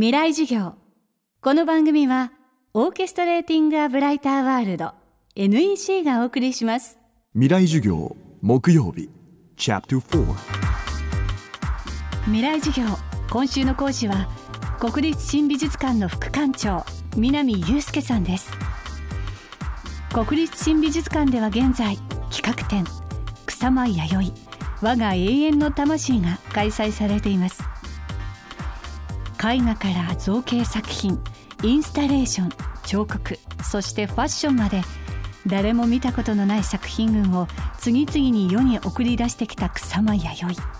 未来授業。この番組はオーケストレーティング・ア・ブライター・ワールド NEC がお送りします。未来授業木曜日チャプター未来授業今週の講師は国立新美術館の副館長南祐介さんです。国立新美術館では現在企画展草間弥生我が永遠の魂が開催されています絵画から造形作品インスタレーション彫刻そしてファッションまで誰も見たことのない作品群を次々に世に送り出してきた草間彌生。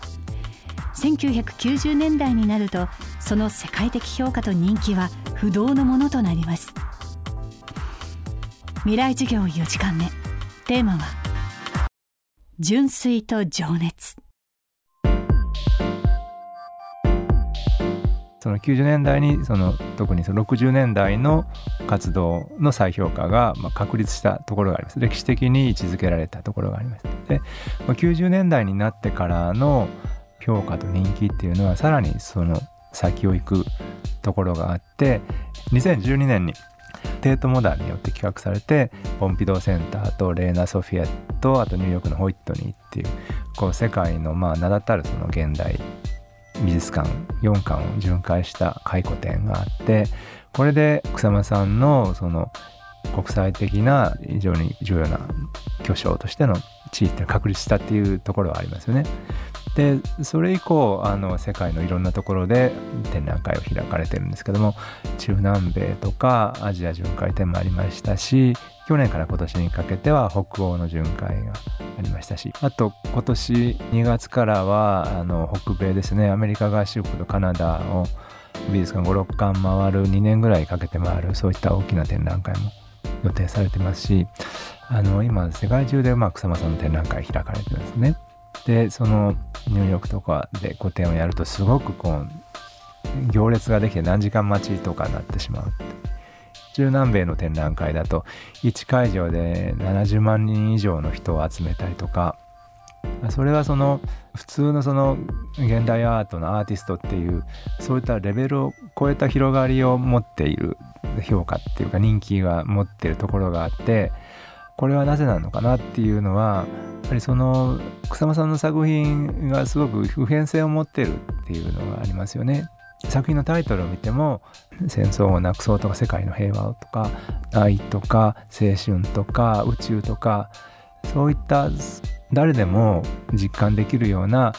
1990年代になるとその世界的評価と人気は不動のものとなります。未来授業4時間目。テーマは純粋と情熱。その90年代にその特にその60年代の活動の再評価がま確立したところがあります。歴史的に位置づけられたところがあります。でま90年代になってからの評価と人気っていうのはさらにその先を行くところがあって2012年にテートモダンによって企画されてポンピドーセンターとレーナ・ソフィアとあとニューヨークのホイットニーっていうこう世界のまあ名だたるその現代美術館4館を巡回した回顧展があってこれで草間さんのその国際的な非常に重要な巨匠としての地位って確立したっていうところはありますよね。でそれ以降あの世界のいろんなところで展覧会を開かれてるんですけども中南米とかアジア巡回展もありましたし去年から今年にかけては北欧の巡回がありましたしあと今年2月からはあの北米ですねアメリカ合衆国とカナダを美術館56館回る2年ぐらいかけて回るそういった大きな展覧会も予定されてますしあの今世界中でまあ草間さんの展覧会開かれてるんですね。でそのニューヨークとかで個展をやるとすごくこう行列ができて何時間待ちとかになってしまう中南米の展覧会だと1会場で70万人以上の人を集めたりとかそれはその普通のその現代アートのアーティストっていうそういったレベルを超えた広がりを持っている評価っていうか人気が持ってるところがあってこれはなぜなのかなっていうのはやっぱりその草間さんの作品がすごく普遍性を持ってるっていうのがありますよね。作品のタイトルを見ても戦争をなくそうとか世界の平和をとか愛とか青春とか宇宙とかそういった誰でも実感できるような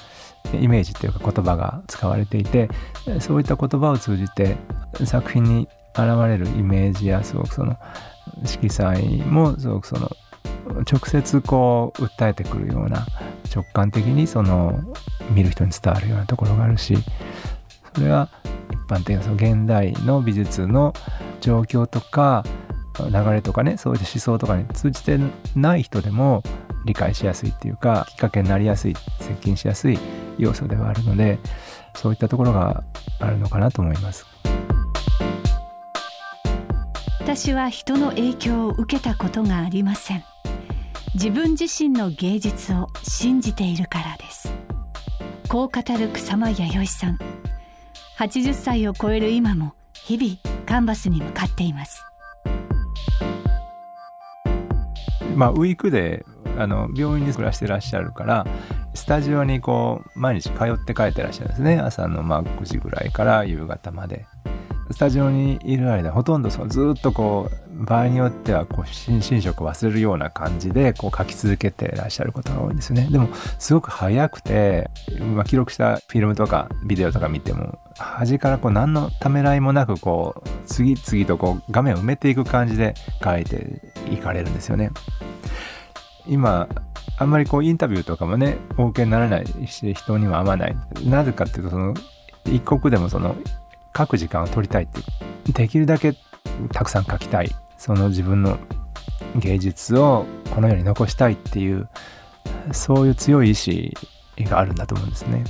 イメージっていうか言葉が使われていてそういった言葉を通じて作品に現れるイメージやすごくその色彩もすごくその直接こう訴えてくるような直感的にその見る人に伝わるようなところがあるしそれは一般的なその現代の美術の状況とか流れとかねそういった思想とかに通じてない人でも理解しやすいっていうかきっかけになりやすい接近しやすい要素ではあるのでそういったところがあるのかなと思います。私は人の影響を受けたことがありません。自分自身の芸術を信じているからです。こう語る草間彌生さん。80歳を超える今も日々カンバスに向かっています。まあウィークであの病院に暮らしてらっしゃるからスタジオにこう毎日通って帰ってらっしゃるんですね。朝のまあ9時ぐらいから夕方まで。スタジオにいる間ほとんどそのずっとこう場合によってはこう心身食忘れるような感じでこう書き続けてらっしゃることが多いんですよね。でもすごく早くて、まあ、記録したフィルムとかビデオとか見ても端からこう何のためらいもなくこう次々とこう画面を埋めていく感じで書いていかれるんですよね。今あんまりこうインタビューとかもね OK にならないし人には合わない。なぜかっていうとその一刻でもその書く時間を取りたいってできるだけたくさん書きたいその自分の芸術をこの世に残したいっていうそういう強い意志があるんだと思うんですね。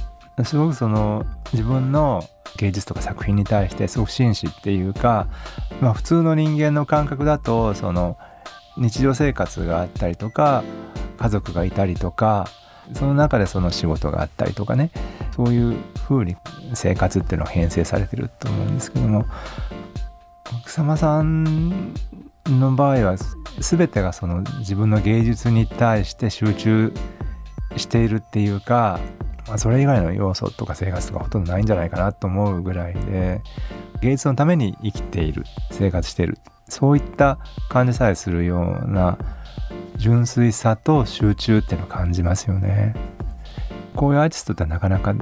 すごくその自分の芸術とか作品に対してすごく真摯っていうか、まあ、普通の人間の感覚だとその日常生活があったりとか家族がいたりとかその中でその仕事があったりとかねそういう風に生活っていうのは編成されてると思うんですけども草間さんの場合は全てがその自分の芸術に対して集中しているっていうか、まあ、それ以外の要素とか生活がほとんどないんじゃないかなと思うぐらいで芸術のために生きている生活しているそういった感じさえするような純粋さと集中っていうのを感じますよね。こういうアーティストってなかなか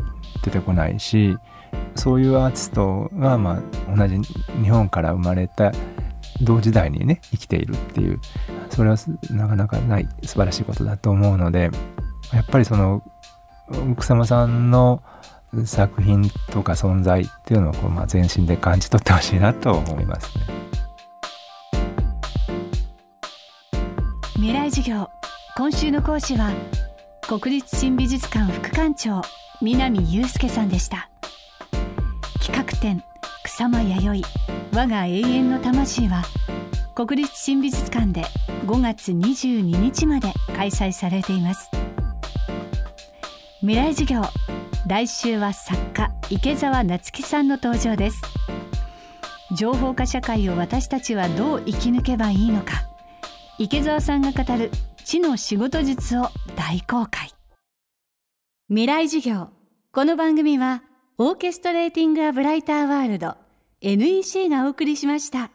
出てこないしそういうアーティストがまあ同じ日本から生まれた同時代にね生きているっていうそれはなかなかない素晴らしいことだと思うのでやっぱりその草間さんの作品とか存在っていうのをこう、まあ、全身で感じ取ってほしいなと思いますね。未来授業。今週の講師は国立新美術館副館長南祐介さんでした。企画展草間弥生我が永遠の魂は国立新美術館で5月22日まで開催されています。未来授業来週は作家池澤夏樹さんの登場です。情報化社会を私たちはどう生き抜けばいいのか。池澤さんが語る知の仕事術を大公開未来授業この番組はオーケストレーティング・ア・ブライター・ワールド NEC がお送りしました。